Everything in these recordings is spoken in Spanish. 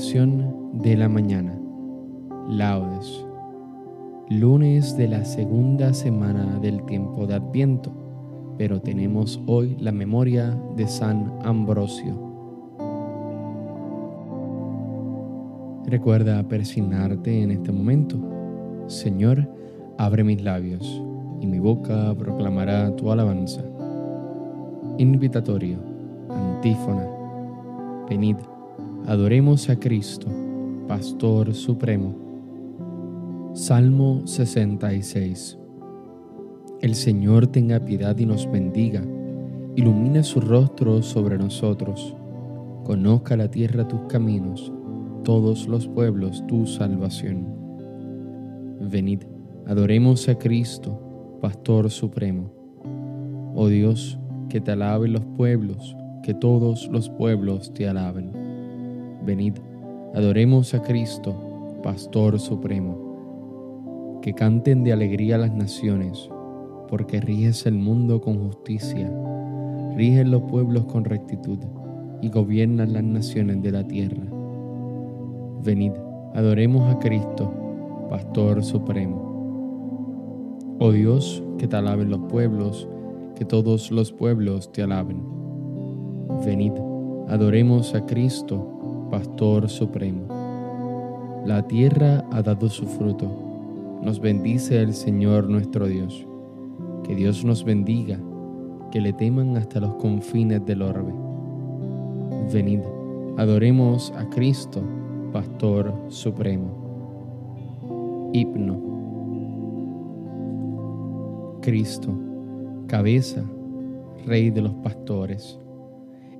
De la mañana. Laudes. Lunes de la segunda semana del tiempo de Adviento, pero tenemos hoy la memoria de San Ambrosio. Recuerda persignarte en este momento. Señor, abre mis labios, y mi boca proclamará tu alabanza. Invitatorio, antífona. Venid Adoremos a Cristo, Pastor Supremo. Salmo 66. El Señor tenga piedad y nos bendiga, ilumine su rostro sobre nosotros, conozca la tierra tus caminos, todos los pueblos tu salvación. Venid, adoremos a Cristo, Pastor Supremo. Oh Dios, que te alaben los pueblos, que todos los pueblos te alaben. Venid, adoremos a Cristo, Pastor Supremo. Que canten de alegría las naciones, porque ríes el mundo con justicia, rigen los pueblos con rectitud y gobiernan las naciones de la tierra. Venid, adoremos a Cristo, Pastor Supremo. Oh Dios, que te alaben los pueblos, que todos los pueblos te alaben. Venid, adoremos a Cristo, Pastor Supremo. La tierra ha dado su fruto. Nos bendice el Señor nuestro Dios. Que Dios nos bendiga, que le teman hasta los confines del orbe. Venid, adoremos a Cristo, Pastor Supremo. Hipno. Cristo, cabeza, Rey de los pastores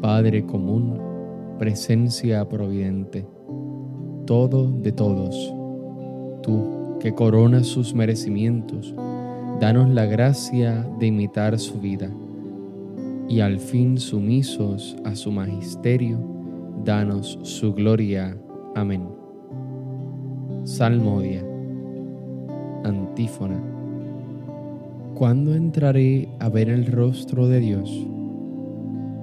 Padre común, presencia providente, todo de todos. Tú que coronas sus merecimientos, danos la gracia de imitar su vida y al fin sumisos a su magisterio, danos su gloria. Amén. Salmodia. Antífona. ¿Cuándo entraré a ver el rostro de Dios?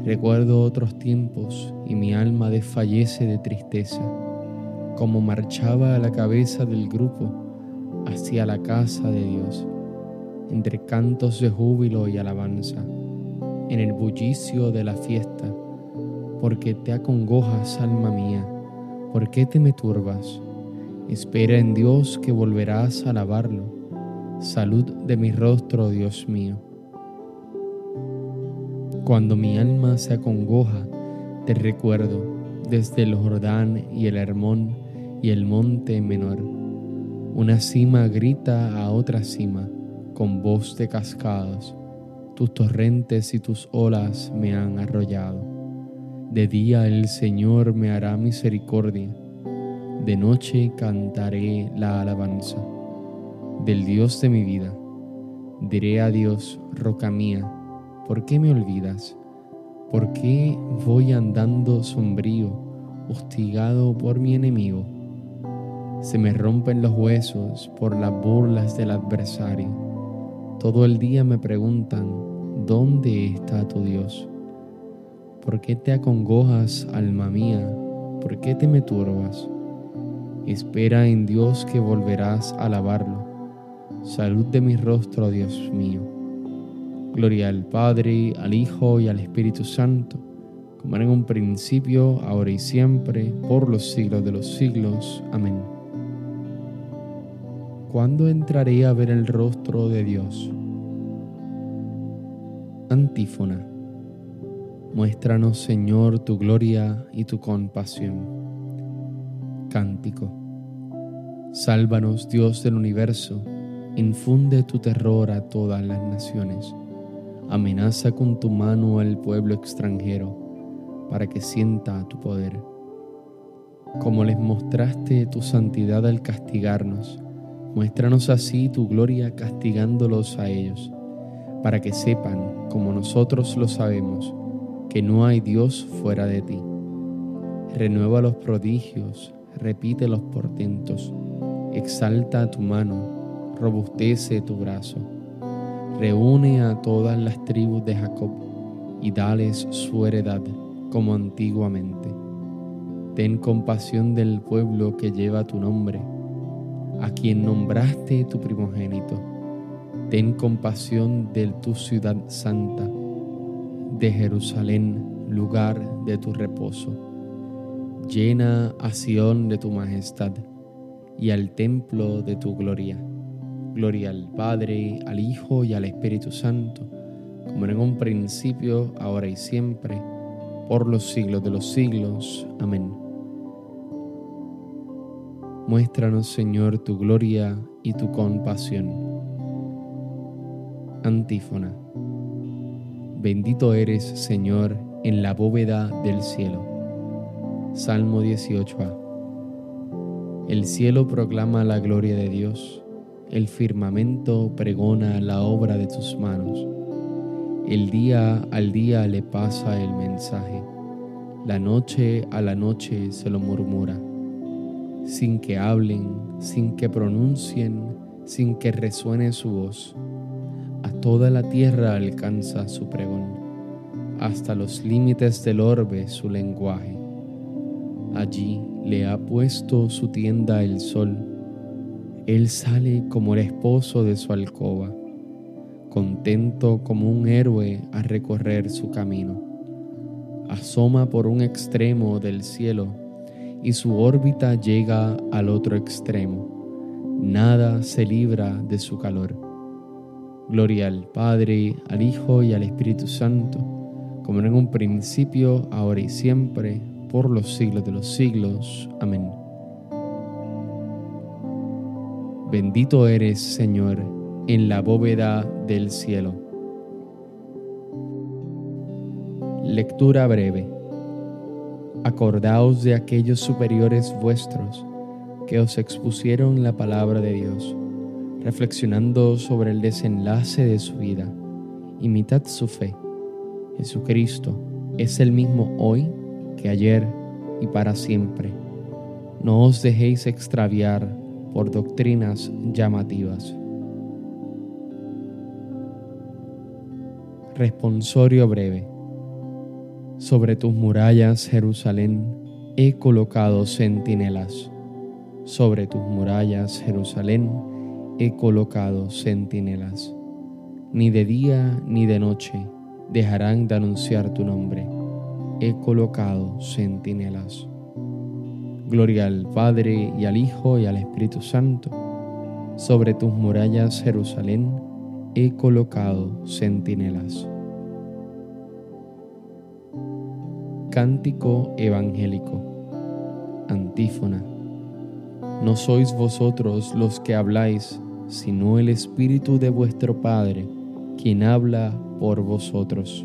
Recuerdo otros tiempos y mi alma desfallece de tristeza, como marchaba a la cabeza del grupo hacia la casa de Dios, entre cantos de júbilo y alabanza, en el bullicio de la fiesta, porque te acongojas, alma mía, ¿por qué te me turbas? Espera en Dios que volverás a alabarlo. Salud de mi rostro, Dios mío. Cuando mi alma se acongoja, te recuerdo desde el Jordán y el Hermón y el monte menor. Una cima grita a otra cima con voz de cascadas. Tus torrentes y tus olas me han arrollado. De día el Señor me hará misericordia. De noche cantaré la alabanza del Dios de mi vida. Diré a Dios, roca mía ¿Por qué me olvidas? ¿Por qué voy andando sombrío, hostigado por mi enemigo? Se me rompen los huesos por las burlas del adversario. Todo el día me preguntan, ¿dónde está tu Dios? ¿Por qué te acongojas, alma mía? ¿Por qué te me turbas? Espera en Dios que volverás a alabarlo. Salud de mi rostro, Dios mío. Gloria al Padre, al Hijo y al Espíritu Santo, como era en un principio, ahora y siempre, por los siglos de los siglos. Amén. ¿cuándo entraré a ver el rostro de Dios? Antífona. Muéstranos, Señor, tu gloria y tu compasión. Cántico. Sálvanos, Dios del universo, infunde tu terror a todas las naciones. Amenaza con tu mano al pueblo extranjero, para que sienta tu poder. Como les mostraste tu santidad al castigarnos, muéstranos así tu gloria castigándolos a ellos, para que sepan, como nosotros lo sabemos, que no hay Dios fuera de ti. Renueva los prodigios, repite los portentos, exalta tu mano, robustece tu brazo. Reúne a todas las tribus de Jacob y dales su heredad como antiguamente. Ten compasión del pueblo que lleva tu nombre, a quien nombraste tu primogénito. Ten compasión de tu ciudad santa, de Jerusalén, lugar de tu reposo. Llena a Sión de tu majestad y al templo de tu gloria. Gloria al Padre, al Hijo y al Espíritu Santo, como en un principio, ahora y siempre, por los siglos de los siglos. Amén. Muéstranos, Señor, tu gloria y tu compasión. Antífona. Bendito eres, Señor, en la bóveda del cielo. Salmo 18a. El cielo proclama la gloria de Dios, el firmamento pregona la obra de tus manos. El día al día le pasa el mensaje, la noche a la noche se lo murmura sin que hablen, sin que pronuncien, sin que resuene su voz. A toda la tierra alcanza su pregón, hasta los límites del orbe su lenguaje. Allí le ha puesto su tienda el sol. Él sale como el esposo de su alcoba, contento como un héroe a recorrer su camino. Asoma por un extremo del cielo y su órbita llega al otro extremo. Nada se libra de su calor. Gloria al Padre, al Hijo y al Espíritu Santo, como en un principio, ahora y siempre, por los siglos de los siglos. Amén. Bendito eres, Señor, en la bóveda del cielo. Lectura breve Acordaos de aquellos superiores vuestros que os expusieron la palabra de Dios, reflexionando sobre el desenlace de su vida. Imitad su fe. Jesucristo es el mismo hoy que ayer y para siempre. No os dejéis extraviar por doctrinas llamativas. Responsorio breve. Sobre tus murallas, Jerusalén, he colocado centinelas. Sobre tus murallas, Jerusalén, he colocado centinelas. Ni de día ni de noche dejarán de anunciar tu nombre. He colocado centinelas. Gloria al Padre y al Hijo y al Espíritu Santo. Sobre tus murallas, Jerusalén, he colocado centinelas. Cántico evangélico. Antífona. No sois vosotros los que habláis, sino el Espíritu de vuestro Padre, quien habla por vosotros.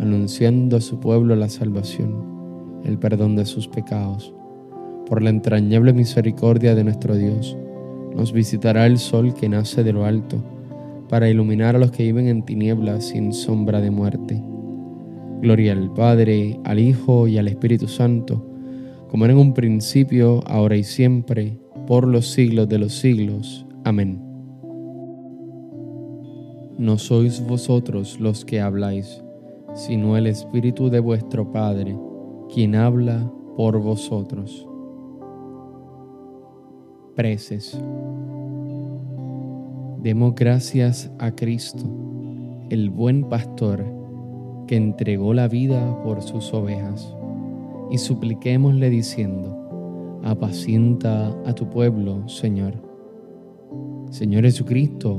anunciando a su pueblo la salvación, el perdón de sus pecados. Por la entrañable misericordia de nuestro Dios, nos visitará el sol que nace de lo alto, para iluminar a los que viven en tinieblas sin sombra de muerte. Gloria al Padre, al Hijo y al Espíritu Santo, como era en un principio, ahora y siempre, por los siglos de los siglos. Amén. No sois vosotros los que habláis, sino el Espíritu de vuestro Padre, quien habla por vosotros. Preces. Demos gracias a Cristo, el buen pastor, que entregó la vida por sus ovejas, y supliquémosle diciendo, apacienta a tu pueblo, Señor. Señor Jesucristo,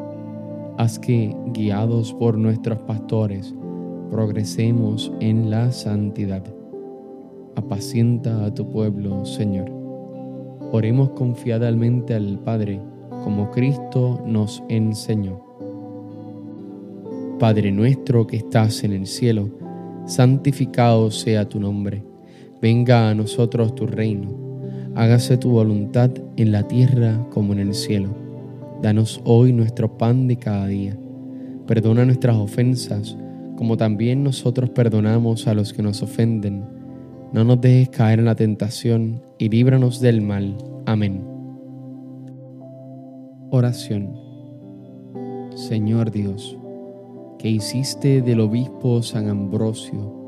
Haz que, guiados por nuestros pastores, progresemos en la santidad. Apacienta a tu pueblo, Señor. Oremos confiadamente al Padre, como Cristo nos enseñó. Padre nuestro que estás en el cielo, santificado sea tu nombre. Venga a nosotros tu reino hágase tu voluntad en la tierra como en el cielo. Danos hoy nuestro pan de cada día. Perdona nuestras ofensas, como también nosotros perdonamos a los que nos ofenden. No nos dejes caer en la tentación y líbranos del mal. Amén. Oración. Señor Dios, que hiciste del obispo San Ambrosio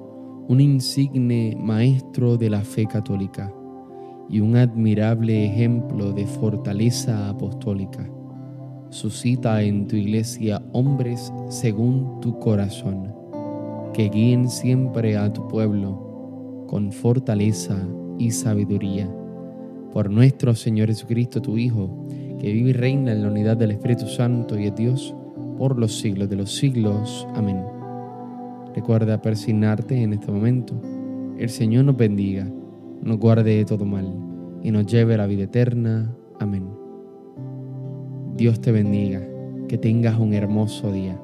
un insigne maestro de la fe católica y un admirable ejemplo de fortaleza apostólica. Suscita en tu iglesia hombres según tu corazón, que guíen siempre a tu pueblo con fortaleza y sabiduría. Por nuestro Señor Jesucristo, tu Hijo, que vive y reina en la unidad del Espíritu Santo y es Dios por los siglos de los siglos. Amén. Recuerda persignarte en este momento. El Señor nos bendiga nos guarde de todo mal y nos lleve a la vida eterna. Amén. Dios te bendiga, que tengas un hermoso día.